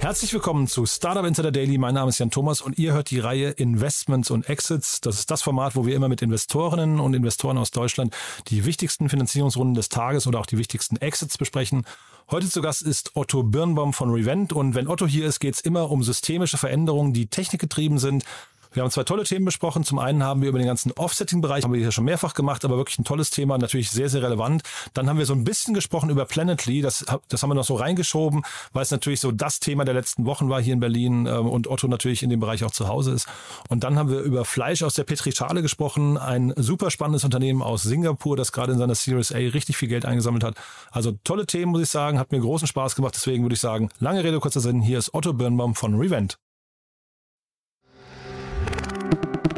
Herzlich willkommen zu Startup Insider Daily. Mein Name ist Jan Thomas und ihr hört die Reihe Investments und Exits. Das ist das Format, wo wir immer mit Investorinnen und Investoren aus Deutschland die wichtigsten Finanzierungsrunden des Tages oder auch die wichtigsten Exits besprechen. Heute zu Gast ist Otto Birnbaum von Revent und wenn Otto hier ist, geht es immer um systemische Veränderungen, die technikgetrieben sind. Wir haben zwei tolle Themen besprochen. Zum einen haben wir über den ganzen Offsetting-Bereich, haben wir hier schon mehrfach gemacht, aber wirklich ein tolles Thema, natürlich sehr, sehr relevant. Dann haben wir so ein bisschen gesprochen über Planetly. Das, das haben wir noch so reingeschoben, weil es natürlich so das Thema der letzten Wochen war hier in Berlin ähm, und Otto natürlich in dem Bereich auch zu Hause ist. Und dann haben wir über Fleisch aus der Petrischale gesprochen. Ein super spannendes Unternehmen aus Singapur, das gerade in seiner Series A richtig viel Geld eingesammelt hat. Also tolle Themen, muss ich sagen. Hat mir großen Spaß gemacht. Deswegen würde ich sagen, lange Rede, kurzer Sinn. Hier ist Otto Birnbaum von Revent.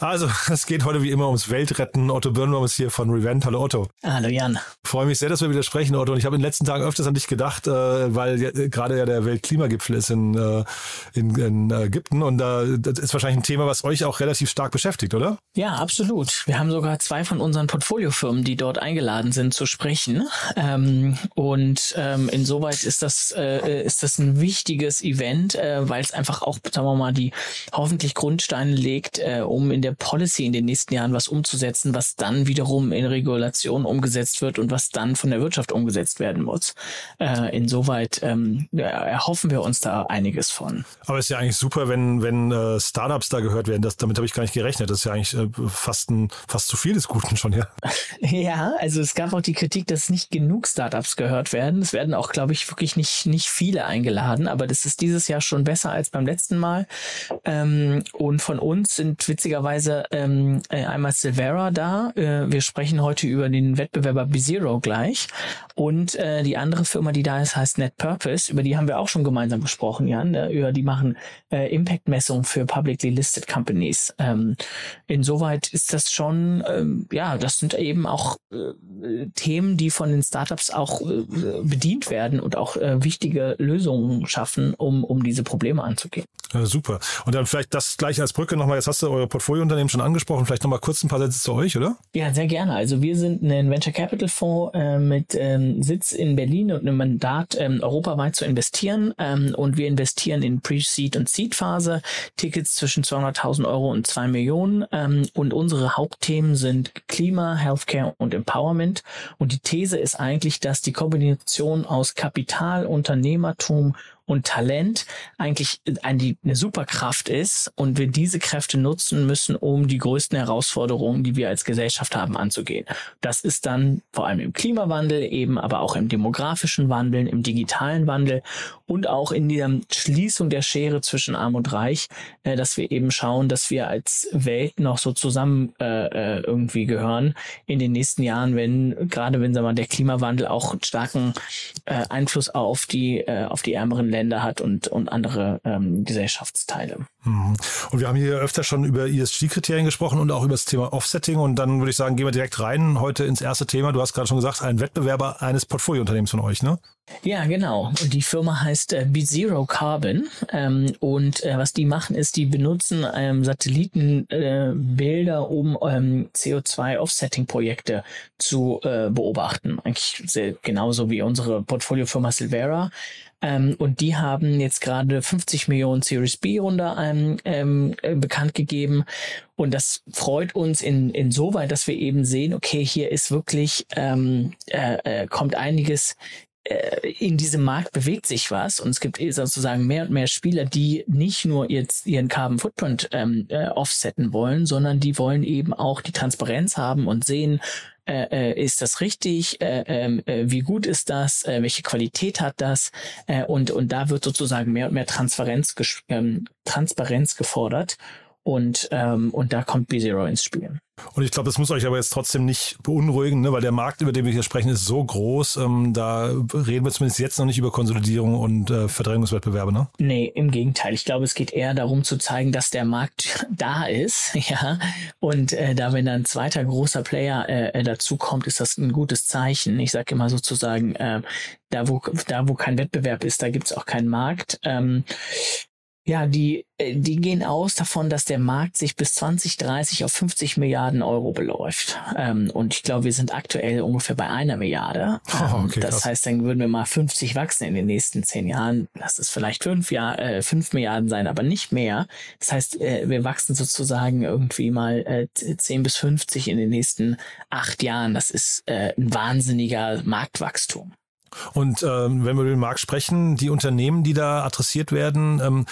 Also, es geht heute wie immer ums Weltretten. Otto Birnbaum ist hier von Revent. Hallo Otto. Hallo Jan. freue mich sehr, dass wir wieder sprechen, Otto. Und ich habe in den letzten Tagen öfters an dich gedacht, äh, weil ja, gerade ja der Weltklimagipfel ist in, äh, in, in Ägypten. Und äh, das ist wahrscheinlich ein Thema, was euch auch relativ stark beschäftigt, oder? Ja, absolut. Wir haben sogar zwei von unseren Portfoliofirmen, die dort eingeladen sind zu sprechen. Ähm, und ähm, insoweit ist das, äh, ist das ein wichtiges Event, äh, weil es einfach auch, sagen wir mal, die hoffentlich Grundsteine legt, äh, um in der Policy in den nächsten Jahren was umzusetzen, was dann wiederum in Regulation umgesetzt wird und was dann von der Wirtschaft umgesetzt werden muss. Äh, insoweit ähm, erhoffen wir uns da einiges von. Aber es ist ja eigentlich super, wenn, wenn äh, Startups da gehört werden. Das, damit habe ich gar nicht gerechnet. Das ist ja eigentlich äh, fast, ein, fast zu viel des Guten schon, ja. Ja, also es gab auch die Kritik, dass nicht genug Startups gehört werden. Es werden auch, glaube ich, wirklich nicht, nicht viele eingeladen, aber das ist dieses Jahr schon besser als beim letzten Mal. Ähm, und von uns sind witzigerweise ähm, äh, einmal Silvera da. Äh, wir sprechen heute über den Wettbewerber B-Zero gleich. Und äh, die andere Firma, die da ist, heißt Net Purpose. Über die haben wir auch schon gemeinsam gesprochen, Jan. Äh, über die machen äh, Impact-Messungen für publicly listed companies. Ähm, insoweit ist das schon, ähm, ja, das sind eben auch äh, Themen, die von den Startups auch äh, bedient werden und auch äh, wichtige Lösungen schaffen, um, um diese Probleme anzugehen. Ja, super. Und dann vielleicht das gleich als Brücke nochmal, jetzt hast du eure Portfoliounternehmen schon angesprochen, vielleicht nochmal kurz ein paar Sätze zu euch, oder? Ja, sehr gerne. Also wir sind ein Venture Capital Fonds äh, mit ähm, Sitz in Berlin und einem Mandat, ähm, europaweit zu investieren. Ähm, und wir investieren in Pre-Seed und Seed-Phase, Tickets zwischen 200.000 Euro und 2 Millionen. Ähm, und unsere Hauptthemen sind Klima, Healthcare und Empowerment. Und die These ist eigentlich, dass die Kombination aus Kapital, Unternehmertum und Talent eigentlich eine, eine Superkraft ist und wir diese Kräfte nutzen müssen, um die größten Herausforderungen, die wir als Gesellschaft haben, anzugehen. Das ist dann vor allem im Klimawandel, eben aber auch im demografischen Wandel, im digitalen Wandel und auch in der Schließung der Schere zwischen Arm und Reich, äh, dass wir eben schauen, dass wir als Welt noch so zusammen äh, äh irgendwie gehören in den nächsten Jahren, wenn gerade wenn sagen wir, der Klimawandel auch starken Einfluss auf die auf die ärmeren Länder hat und und andere ähm, Gesellschaftsteile. Mhm. Und wir haben hier öfter schon über ESG-Kriterien gesprochen und auch über das Thema Offsetting. Und dann würde ich sagen, gehen wir direkt rein heute ins erste Thema. Du hast gerade schon gesagt, ein Wettbewerber eines Portfoliounternehmens von euch, ne? Ja, genau. Die Firma heißt äh, B-Zero Carbon. Ähm, und äh, was die machen, ist, die benutzen ähm, Satellitenbilder, äh, um ähm, CO2-Offsetting-Projekte zu äh, beobachten. Eigentlich sehr, genauso wie unsere Portfoliofirma Silvera. Ähm, und die haben jetzt gerade 50 Millionen Series B Runde ähm, ähm, äh, bekannt gegeben. Und das freut uns in, insoweit, dass wir eben sehen, okay, hier ist wirklich, ähm, äh, äh, kommt einiges in diesem Markt bewegt sich was und es gibt sozusagen mehr und mehr Spieler, die nicht nur jetzt ihren Carbon Footprint ähm, äh, offsetten wollen, sondern die wollen eben auch die Transparenz haben und sehen, äh, äh, ist das richtig, äh, ähm, äh, wie gut ist das, äh, welche Qualität hat das äh, und, und da wird sozusagen mehr und mehr Transparenz, ähm, Transparenz gefordert und, ähm, und da kommt B-Zero ins Spiel. Und ich glaube, das muss euch aber jetzt trotzdem nicht beunruhigen, ne? weil der Markt, über den wir hier sprechen, ist so groß. Ähm, da reden wir zumindest jetzt noch nicht über Konsolidierung und äh, Verdrängungswettbewerbe, ne? Nee, im Gegenteil. Ich glaube, es geht eher darum zu zeigen, dass der Markt da ist, ja. Und äh, da, wenn dann ein zweiter großer Player äh, äh dazu kommt, ist das ein gutes Zeichen. Ich sage immer sozusagen, äh, da wo, da wo kein Wettbewerb ist, da gibt's auch keinen Markt. Ähm, ja, die, äh, die gehen aus davon, dass der Markt sich bis 2030 auf 50 Milliarden Euro beläuft. Ähm, und ich glaube, wir sind aktuell ungefähr bei einer Milliarde. Oh, okay, das krass. heißt, dann würden wir mal 50 wachsen in den nächsten zehn Jahren. Lass es vielleicht fünf, Jahr, äh, fünf Milliarden sein, aber nicht mehr. Das heißt, äh, wir wachsen sozusagen irgendwie mal äh, 10 bis 50 in den nächsten acht Jahren. Das ist äh, ein wahnsinniger Marktwachstum. Und ähm, wenn wir über den Markt sprechen, die Unternehmen, die da adressiert werden, ähm,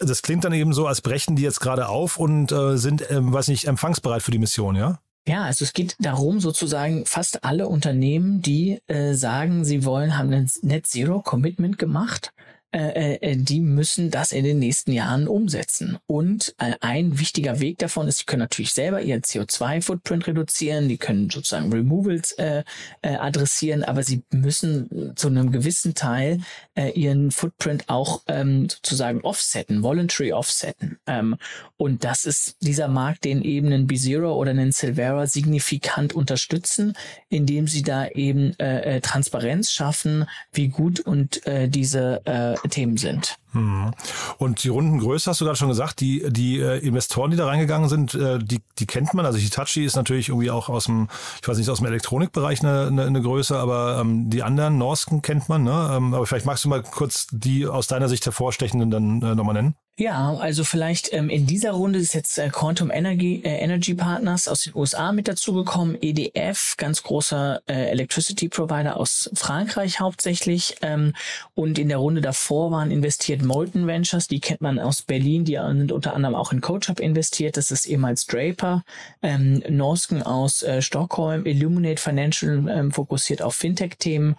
das klingt dann eben so, als brechen die jetzt gerade auf und äh, sind, ähm, weiß nicht, empfangsbereit für die Mission, ja? Ja, also es geht darum, sozusagen fast alle Unternehmen, die äh, sagen, sie wollen, haben ein Net Zero Commitment gemacht äh, äh, die müssen das in den nächsten Jahren umsetzen. Und äh, ein wichtiger Weg davon ist, sie können natürlich selber ihren CO2-Footprint reduzieren, die können sozusagen Removals äh, äh, adressieren, aber sie müssen zu einem gewissen Teil äh, ihren Footprint auch ähm, sozusagen offsetten, voluntary offsetten. Ähm, und das ist dieser Markt, den eben ein B-Zero oder ein Silvera signifikant unterstützen, indem sie da eben äh, äh, Transparenz schaffen, wie gut und äh, diese äh, Themen sind. Hm. Und die Rundengröße hast du gerade schon gesagt, die, die äh, Investoren, die da reingegangen sind, äh, die, die kennt man. Also Hitachi ist natürlich irgendwie auch aus dem, ich weiß nicht, aus dem Elektronikbereich eine, eine, eine Größe, aber ähm, die anderen Norsken kennt man. Ne? Ähm, aber vielleicht magst du mal kurz die aus deiner Sicht hervorstechenden dann äh, nochmal nennen. Ja, also vielleicht ähm, in dieser Runde ist jetzt äh, Quantum Energy, äh, Energy Partners aus den USA mit dazugekommen, EDF, ganz großer äh, Electricity Provider aus Frankreich hauptsächlich. Ähm, und in der Runde davor waren investiert Molten Ventures, die kennt man aus Berlin, die sind unter anderem auch in CoachUp investiert, das ist ehemals Draper, ähm, Norsken aus äh, Stockholm, Illuminate Financial ähm, fokussiert auf Fintech-Themen.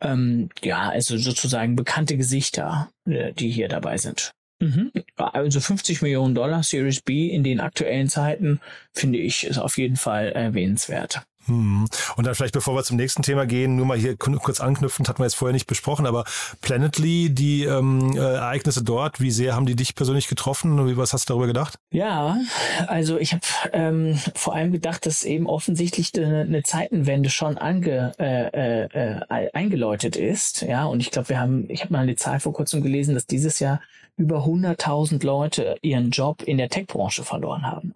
Ähm, ja, also sozusagen bekannte Gesichter, äh, die hier dabei sind. Mhm. Also 50 Millionen Dollar Series B in den aktuellen Zeiten finde ich ist auf jeden Fall erwähnenswert. Hm. Und dann vielleicht, bevor wir zum nächsten Thema gehen, nur mal hier kurz anknüpfend, hatten wir jetzt vorher nicht besprochen, aber Planetly, die ähm, äh, Ereignisse dort, wie sehr haben die dich persönlich getroffen? Was hast du darüber gedacht? Ja, also ich habe ähm, vor allem gedacht, dass eben offensichtlich eine, eine Zeitenwende schon ange, äh, äh, eingeläutet ist. Ja, und ich glaube, wir haben, ich habe mal eine Zahl vor kurzem gelesen, dass dieses Jahr über 100.000 Leute ihren Job in der Tech-Branche verloren haben.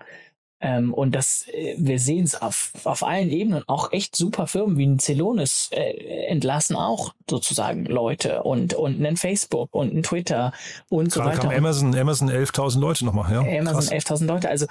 Ähm, und das, äh, wir sehen es auf, auf allen Ebenen, auch echt super Firmen wie ein Celonis äh, entlassen auch sozusagen Leute und, und ein Facebook und ein Twitter und Gerade so weiter. Kam Amazon, Amazon 11.000 Leute nochmal, ja. Amazon 11.000 Leute. Also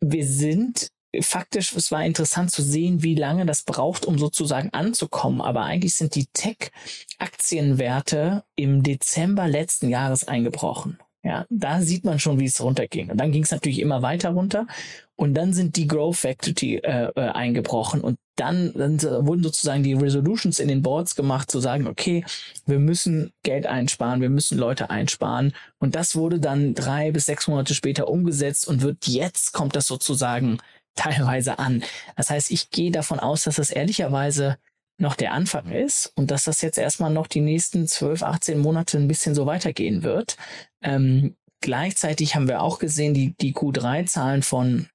wir sind faktisch, es war interessant zu sehen, wie lange das braucht, um sozusagen anzukommen. Aber eigentlich sind die Tech-Aktienwerte im Dezember letzten Jahres eingebrochen. Ja, da sieht man schon, wie es runterging. Und dann ging es natürlich immer weiter runter. Und dann sind die Growth Factory äh, äh, eingebrochen. Und dann, dann wurden sozusagen die Resolutions in den Boards gemacht, zu sagen, okay, wir müssen Geld einsparen, wir müssen Leute einsparen. Und das wurde dann drei bis sechs Monate später umgesetzt und wird jetzt kommt das sozusagen teilweise an. Das heißt, ich gehe davon aus, dass das ehrlicherweise noch der Anfang ist und dass das jetzt erstmal noch die nächsten 12, 18 Monate ein bisschen so weitergehen wird. Ähm, gleichzeitig haben wir auch gesehen, die, die Q3-Zahlen von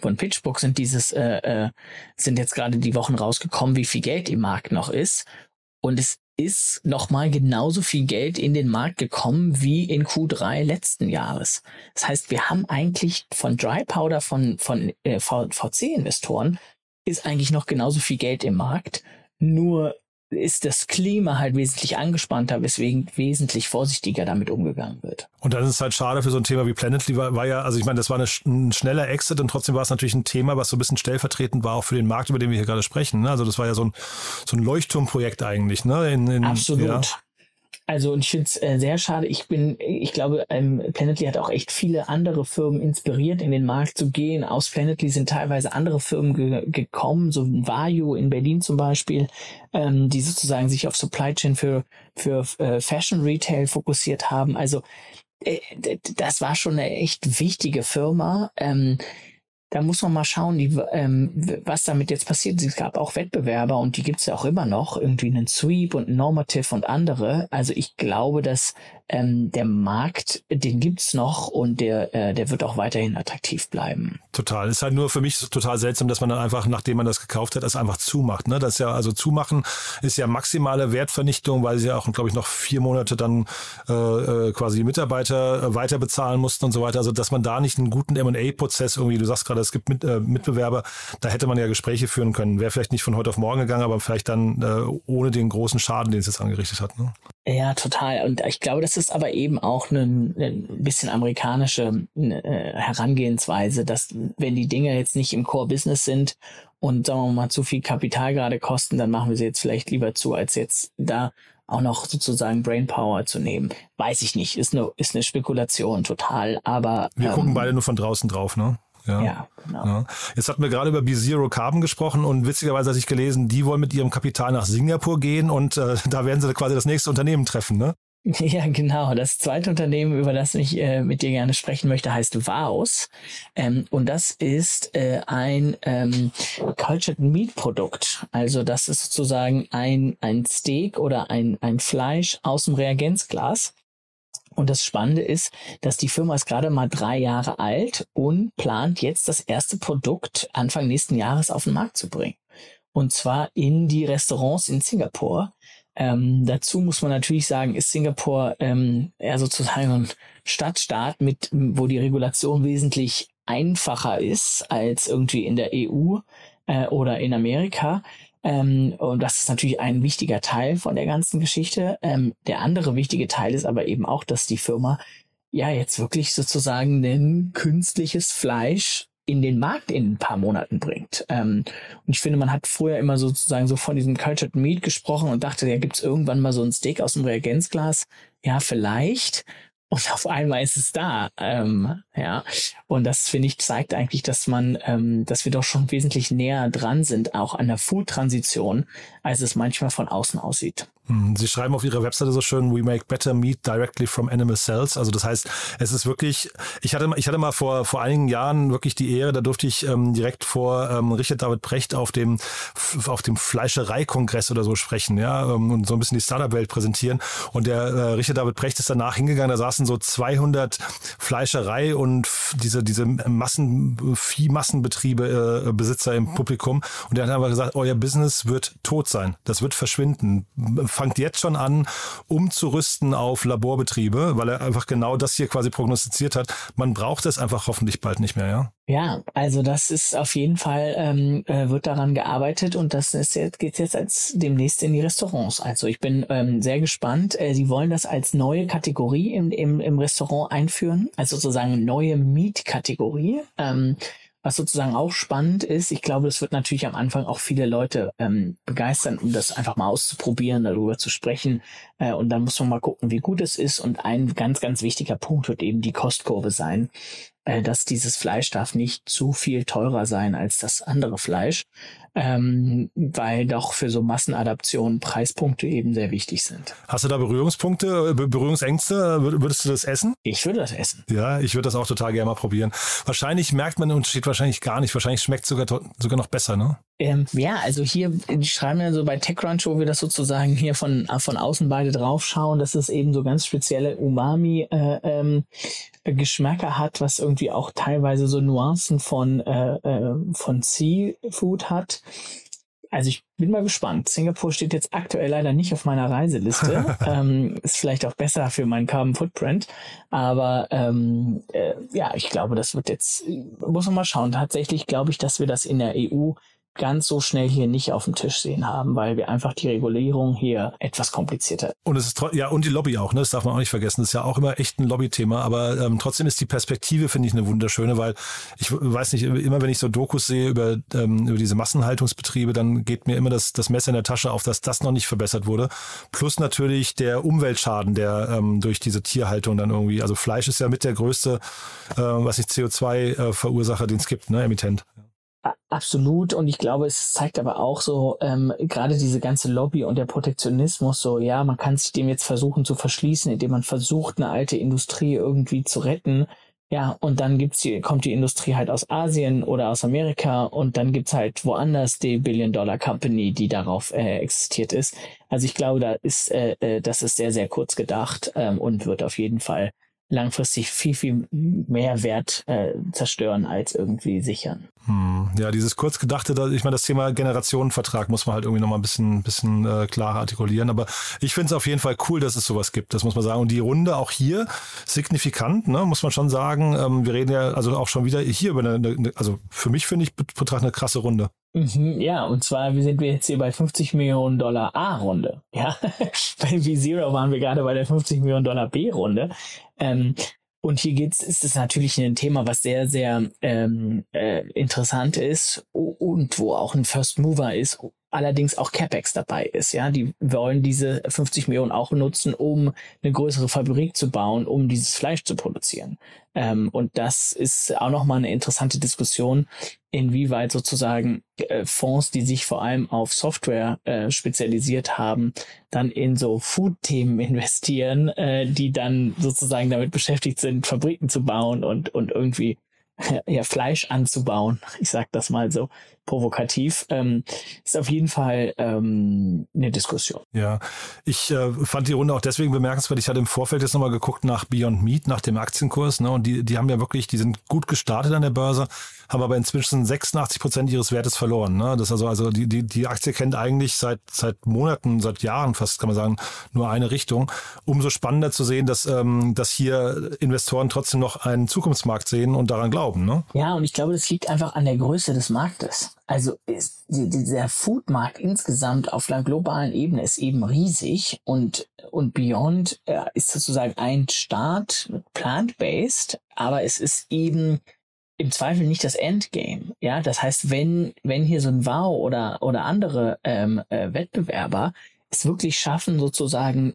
von PitchBook sind dieses äh, äh, sind jetzt gerade die Wochen rausgekommen, wie viel Geld im Markt noch ist und es ist nochmal genauso viel Geld in den Markt gekommen wie in Q3 letzten Jahres. Das heißt, wir haben eigentlich von Dry Powder von, von äh, VC-Investoren ist eigentlich noch genauso viel Geld im Markt nur ist das Klima halt wesentlich angespannter, weswegen wesentlich vorsichtiger damit umgegangen wird. Und dann ist es halt schade für so ein Thema wie Planetly, war, war ja, also ich meine, das war eine, ein schneller Exit und trotzdem war es natürlich ein Thema, was so ein bisschen stellvertretend war auch für den Markt, über den wir hier gerade sprechen. Ne? Also das war ja so ein, so ein Leuchtturmprojekt eigentlich. Ne? In, in, Absolut. Ja. Also und ich finde es äh, sehr schade. Ich bin, ich glaube, ähm, Planetly hat auch echt viele andere Firmen inspiriert, in den Markt zu gehen. Aus Planetly sind teilweise andere Firmen ge gekommen, so Vario in Berlin zum Beispiel, ähm, die sozusagen sich auf Supply Chain für für äh, Fashion Retail fokussiert haben. Also äh, das war schon eine echt wichtige Firma. Ähm, da muss man mal schauen, die, ähm, was damit jetzt passiert. Es gab auch Wettbewerber und die gibt es ja auch immer noch, irgendwie einen Sweep und Normative und andere. Also ich glaube, dass ähm, der Markt, den gibt's noch und der, äh, der wird auch weiterhin attraktiv bleiben. Total. Ist halt nur für mich total seltsam, dass man dann einfach, nachdem man das gekauft hat, das einfach zumacht. Ne? Das ist ja, also zumachen ist ja maximale Wertvernichtung, weil sie ja auch, glaube ich, noch vier Monate dann äh, äh quasi die Mitarbeiter äh, weiter bezahlen mussten und so weiter. Also dass man da nicht einen guten M&A-Prozess irgendwie, du sagst gerade, es gibt mit, äh, Mitbewerber, da hätte man ja Gespräche führen können. Wäre vielleicht nicht von heute auf morgen gegangen, aber vielleicht dann äh, ohne den großen Schaden, den es jetzt angerichtet hat. Ne? Ja, total. Und ich glaube, das ist aber eben auch eine, eine bisschen amerikanische äh, Herangehensweise, dass wenn die Dinge jetzt nicht im Core-Business sind und sagen wir mal zu viel Kapital gerade kosten, dann machen wir sie jetzt vielleicht lieber zu, als jetzt da auch noch sozusagen Brainpower zu nehmen. Weiß ich nicht, ist eine, ist eine Spekulation total, aber. Wir ähm, gucken beide nur von draußen drauf, ne? Ja, ja genau. Ja. Jetzt hatten wir gerade über B-Zero Carbon gesprochen und witzigerweise hatte ich gelesen, die wollen mit ihrem Kapital nach Singapur gehen und äh, da werden sie quasi das nächste Unternehmen treffen, ne? Ja, genau. Das zweite Unternehmen, über das ich äh, mit dir gerne sprechen möchte, heißt Vaos. Ähm, und das ist äh, ein ähm, Cultured Meat Produkt. Also das ist sozusagen ein, ein Steak oder ein, ein Fleisch aus dem Reagenzglas. Und das Spannende ist, dass die Firma ist gerade mal drei Jahre alt und plant jetzt das erste Produkt Anfang nächsten Jahres auf den Markt zu bringen. Und zwar in die Restaurants in Singapur. Ähm, dazu muss man natürlich sagen, ist Singapur ähm, eher sozusagen ein Stadtstaat mit, wo die Regulation wesentlich einfacher ist als irgendwie in der EU äh, oder in Amerika. Ähm, und das ist natürlich ein wichtiger Teil von der ganzen Geschichte. Ähm, der andere wichtige Teil ist aber eben auch, dass die Firma ja jetzt wirklich sozusagen ein künstliches Fleisch in den Markt in ein paar Monaten bringt. Ähm, und ich finde, man hat früher immer sozusagen so von diesem Cultured Meat gesprochen und dachte, ja, gibt's irgendwann mal so ein Steak aus dem Reagenzglas? Ja, vielleicht und auf einmal ist es da. Ähm, ja, und das finde ich zeigt eigentlich, dass man, ähm, dass wir doch schon wesentlich näher dran sind, auch an der Food-Transition, als es manchmal von außen aussieht. Hm, Sie schreiben auf Ihrer Webseite so schön, we make better meat directly from animal cells. Also das heißt, es ist wirklich, ich hatte, ich hatte mal vor, vor einigen Jahren wirklich die Ehre, da durfte ich ähm, direkt vor ähm, Richard David Brecht auf dem, auf dem Fleischereikongress oder so sprechen, ja, ähm, und so ein bisschen die Startup-Welt präsentieren. Und der äh, Richard David Brecht ist danach hingegangen, da saßen so 200 Fleischerei und diese, diese Massen, Viehmassenbetriebe, äh, Besitzer im Publikum. Und der hat einfach gesagt, euer Business wird tot sein. Das wird verschwinden fangt jetzt schon an, umzurüsten auf Laborbetriebe, weil er einfach genau das hier quasi prognostiziert hat. Man braucht es einfach hoffentlich bald nicht mehr, ja? Ja, also das ist auf jeden Fall, ähm, äh, wird daran gearbeitet und das ist jetzt, geht jetzt als demnächst in die Restaurants. Also ich bin ähm, sehr gespannt. Äh, sie wollen das als neue Kategorie im, im, im Restaurant einführen, also sozusagen neue Mietkategorie. Ähm, was sozusagen auch spannend ist, ich glaube, es wird natürlich am Anfang auch viele Leute ähm, begeistern, um das einfach mal auszuprobieren, darüber zu sprechen. Äh, und dann muss man mal gucken, wie gut es ist. Und ein ganz, ganz wichtiger Punkt wird eben die Kostkurve sein äh, dass dieses Fleisch darf nicht zu viel teurer sein als das andere Fleisch, ähm, weil doch für so Massenadaptionen Preispunkte eben sehr wichtig sind. Hast du da Berührungspunkte, Berührungsängste? Würdest du das essen? Ich würde das essen. Ja, ich würde das auch total gerne mal probieren. Wahrscheinlich merkt man den Unterschied wahrscheinlich gar nicht. Wahrscheinlich schmeckt es sogar, sogar noch besser, ne? Ähm, ja, also hier, die schreiben ja so bei TechCrunch, wo wir das sozusagen hier von, von außen beide draufschauen, dass es eben so ganz spezielle Umami äh, ähm, hat, was irgendwie auch teilweise so Nuancen von, äh, äh, von Seafood hat. Also ich bin mal gespannt. Singapur steht jetzt aktuell leider nicht auf meiner Reiseliste. ähm, ist vielleicht auch besser für meinen Carbon Footprint. Aber ähm, äh, ja, ich glaube, das wird jetzt, muss man mal schauen. Tatsächlich glaube ich, dass wir das in der EU ganz so schnell hier nicht auf dem Tisch sehen haben, weil wir einfach die Regulierung hier etwas komplizierter. Und es ist ja und die Lobby auch, ne? Das darf man auch nicht vergessen. Das ist ja auch immer echt ein Lobbythema, aber ähm, trotzdem ist die Perspektive finde ich eine wunderschöne, weil ich weiß nicht immer, wenn ich so Dokus sehe über ähm, über diese Massenhaltungsbetriebe, dann geht mir immer das das Messer in der Tasche auf, dass das noch nicht verbessert wurde. Plus natürlich der Umweltschaden, der ähm, durch diese Tierhaltung dann irgendwie, also Fleisch ist ja mit der größte, äh, was ich CO2 äh, Verursacher, den es gibt, ne, Emittent. Absolut. Und ich glaube, es zeigt aber auch so, ähm, gerade diese ganze Lobby und der Protektionismus, so, ja, man kann sich dem jetzt versuchen zu verschließen, indem man versucht, eine alte Industrie irgendwie zu retten. Ja, und dann gibt's die, kommt die Industrie halt aus Asien oder aus Amerika und dann gibt's halt woanders die Billion-Dollar-Company, die darauf äh, existiert ist. Also ich glaube, da ist, äh, äh, das ist sehr, sehr kurz gedacht ähm, und wird auf jeden Fall langfristig viel, viel mehr Wert äh, zerstören als irgendwie sichern. Hm, ja, dieses kurzgedachte, ich meine, das Thema Generationenvertrag muss man halt irgendwie nochmal ein bisschen, bisschen äh, klarer artikulieren. Aber ich finde es auf jeden Fall cool, dass es sowas gibt, das muss man sagen. Und die Runde auch hier signifikant, ne, muss man schon sagen. Ähm, wir reden ja also auch schon wieder hier über eine, eine also für mich finde ich betrachtet eine krasse Runde. Mhm, ja, und zwar sind wir jetzt hier bei 50 Millionen Dollar A-Runde. Ja, bei V-Zero waren wir gerade bei der 50 Millionen Dollar B-Runde. Ähm, und hier geht's, ist es natürlich ein Thema, was sehr, sehr ähm, äh, interessant ist und wo auch ein First Mover ist, allerdings auch CapEx dabei ist. Ja, die wollen diese 50 Millionen auch nutzen, um eine größere Fabrik zu bauen, um dieses Fleisch zu produzieren. Ähm, und das ist auch nochmal eine interessante Diskussion, inwieweit sozusagen äh, Fonds, die sich vor allem auf Software äh, spezialisiert haben, dann in so Food-Themen investieren, äh, die dann sozusagen damit beschäftigt sind, Fabriken zu bauen und, und irgendwie ja, Fleisch anzubauen. Ich sag das mal so provokativ. Ähm, ist auf jeden Fall ähm, eine Diskussion. Ja, ich äh, fand die Runde auch deswegen bemerkenswert. Ich hatte im Vorfeld jetzt nochmal geguckt nach Beyond Meat, nach dem Aktienkurs. Ne, und die, die haben ja wirklich, die sind gut gestartet an der Börse, haben aber inzwischen 86 Prozent ihres Wertes verloren. Ne? Das also, also die, die, die Aktie kennt eigentlich seit, seit Monaten, seit Jahren fast, kann man sagen, nur eine Richtung. Umso spannender zu sehen, dass, ähm, dass hier Investoren trotzdem noch einen Zukunftsmarkt sehen und daran glauben. Ne? Ja, und ich glaube, das liegt einfach an der Größe des Marktes. Also ist, dieser Foodmarkt insgesamt auf einer globalen Ebene ist eben riesig und, und Beyond äh, ist sozusagen ein Start plant-based, aber es ist eben im Zweifel nicht das Endgame. Ja, das heißt, wenn, wenn hier so ein Wow oder, oder andere ähm, äh, Wettbewerber es wirklich schaffen, sozusagen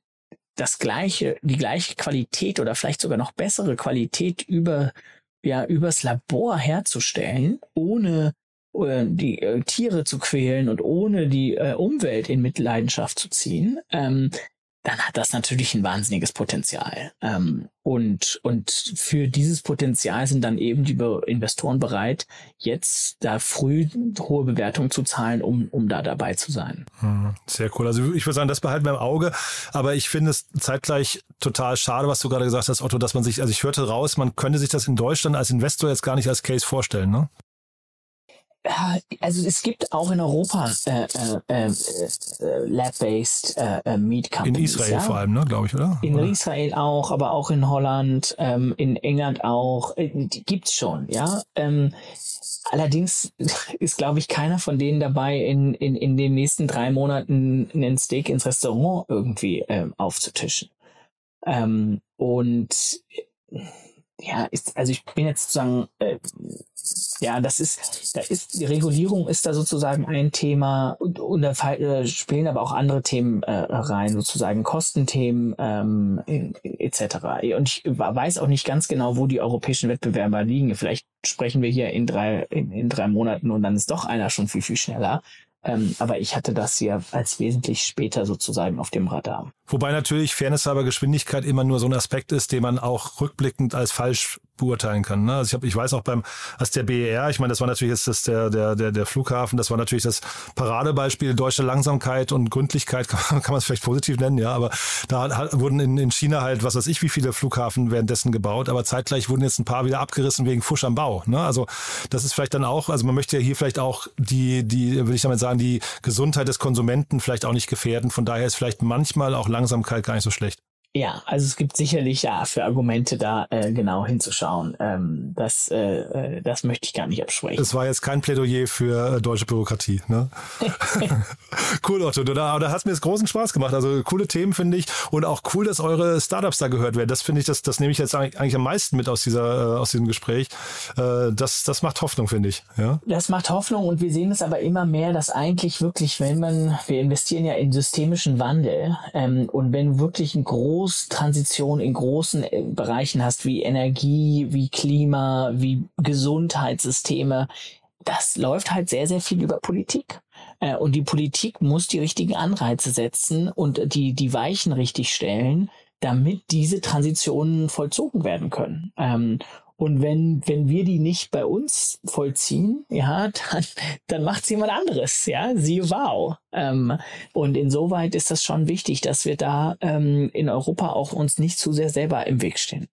das gleiche, die gleiche Qualität oder vielleicht sogar noch bessere Qualität über, ja, übers Labor herzustellen, ohne die äh, Tiere zu quälen und ohne die äh, Umwelt in Mitleidenschaft zu ziehen, ähm, dann hat das natürlich ein wahnsinniges Potenzial. Ähm, und, und für dieses Potenzial sind dann eben die Be Investoren bereit, jetzt da früh hohe Bewertungen zu zahlen, um, um da dabei zu sein. Hm, sehr cool. Also ich würde sagen, das behalten wir im Auge. Aber ich finde es zeitgleich total schade, was du gerade gesagt hast, Otto, dass man sich, also ich hörte raus, man könnte sich das in Deutschland als Investor jetzt gar nicht als Case vorstellen, ne? Also es gibt auch in Europa äh, äh, äh, äh Lab-based äh, äh, Meat Companies. In Israel ja? vor allem, ne, glaube ich, oder? In oder? Israel auch, aber auch in Holland, ähm, in England auch. Äh, die gibt's schon, ja. Ähm, allerdings ist, glaube ich, keiner von denen dabei, in, in, in den nächsten drei Monaten einen Steak ins Restaurant irgendwie ähm, aufzutischen. Ähm, und ja, ist, also ich bin jetzt sozusagen, äh, ja, das ist, da ist, die Regulierung ist da sozusagen ein Thema und, und da äh, spielen aber auch andere Themen äh, rein, sozusagen Kostenthemen ähm, etc. Und ich weiß auch nicht ganz genau, wo die europäischen Wettbewerber liegen. Vielleicht sprechen wir hier in drei, in, in drei Monaten und dann ist doch einer schon viel, viel schneller. Ähm, aber ich hatte das hier als wesentlich später sozusagen auf dem Radar. Wobei natürlich Fairness aber Geschwindigkeit immer nur so ein Aspekt ist, den man auch rückblickend als falsch beurteilen kann. Ne? Also ich, hab, ich weiß auch beim, als der BER, ich meine, das war natürlich jetzt das, der, der, der, der Flughafen, das war natürlich das Paradebeispiel deutsche Langsamkeit und Gründlichkeit, kann, kann man es vielleicht positiv nennen, ja, aber da hat, wurden in, in China halt, was weiß ich, wie viele Flughafen währenddessen gebaut, aber zeitgleich wurden jetzt ein paar wieder abgerissen wegen Fusch am Bau. Ne? Also das ist vielleicht dann auch, also man möchte ja hier vielleicht auch die, die, würde ich damit sagen, die Gesundheit des Konsumenten vielleicht auch nicht gefährden. Von daher ist vielleicht manchmal auch Langsamkeit gar nicht so schlecht. Ja, also es gibt sicherlich ja für Argumente da äh, genau hinzuschauen. Ähm, das, äh, äh das möchte ich gar nicht absprechen. Es war jetzt kein Plädoyer für äh, deutsche Bürokratie. Ne? cool, Otto. Da, da hat mir jetzt großen Spaß gemacht. Also coole Themen finde ich und auch cool, dass eure Startups da gehört werden. Das finde ich, das, das nehme ich jetzt eigentlich am meisten mit aus dieser äh, aus diesem Gespräch. Äh, das, das macht Hoffnung, finde ich. Ja? Das macht Hoffnung und wir sehen es aber immer mehr, dass eigentlich wirklich, wenn man, wir investieren ja in systemischen Wandel ähm, und wenn wirklich ein großes Großtransition in großen äh, Bereichen hast, wie Energie, wie Klima, wie Gesundheitssysteme, das läuft halt sehr, sehr viel über Politik. Äh, und die Politik muss die richtigen Anreize setzen und die, die Weichen richtig stellen, damit diese Transitionen vollzogen werden können. Und wenn, wenn wir die nicht bei uns vollziehen, ja, dann, dann macht es jemand anderes, ja, siehe wow. Ähm, und insoweit ist das schon wichtig, dass wir da ähm, in Europa auch uns nicht zu sehr selber im Weg stehen.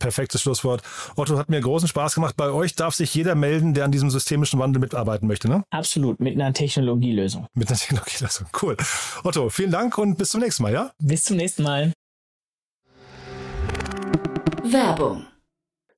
Perfektes Schlusswort. Otto hat mir großen Spaß gemacht. Bei euch darf sich jeder melden, der an diesem systemischen Wandel mitarbeiten möchte, ne? Absolut, mit einer Technologielösung. Mit einer Technologielösung, cool. Otto, vielen Dank und bis zum nächsten Mal, ja? Bis zum nächsten Mal. Werbung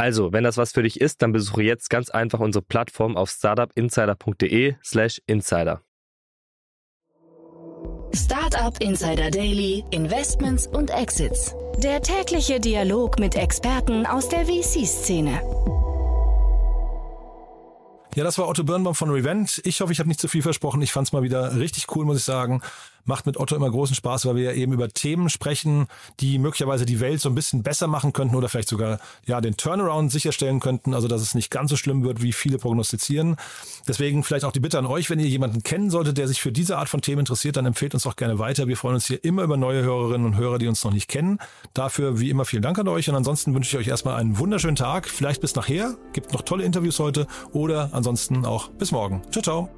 Also, wenn das was für dich ist, dann besuche jetzt ganz einfach unsere Plattform auf startupinsider.de/slash insider. Startup Insider Daily, Investments und Exits. Der tägliche Dialog mit Experten aus der VC-Szene. Ja, das war Otto Birnbaum von Revent. Ich hoffe, ich habe nicht zu viel versprochen. Ich fand es mal wieder richtig cool, muss ich sagen macht mit Otto immer großen Spaß, weil wir ja eben über Themen sprechen, die möglicherweise die Welt so ein bisschen besser machen könnten oder vielleicht sogar ja den Turnaround sicherstellen könnten, also dass es nicht ganz so schlimm wird, wie viele prognostizieren. Deswegen vielleicht auch die Bitte an euch, wenn ihr jemanden kennen solltet, der sich für diese Art von Themen interessiert, dann empfehlt uns auch gerne weiter. Wir freuen uns hier immer über neue Hörerinnen und Hörer, die uns noch nicht kennen. Dafür wie immer vielen Dank an euch und ansonsten wünsche ich euch erstmal einen wunderschönen Tag. Vielleicht bis nachher. Gibt noch tolle Interviews heute oder ansonsten auch bis morgen. Ciao, ciao.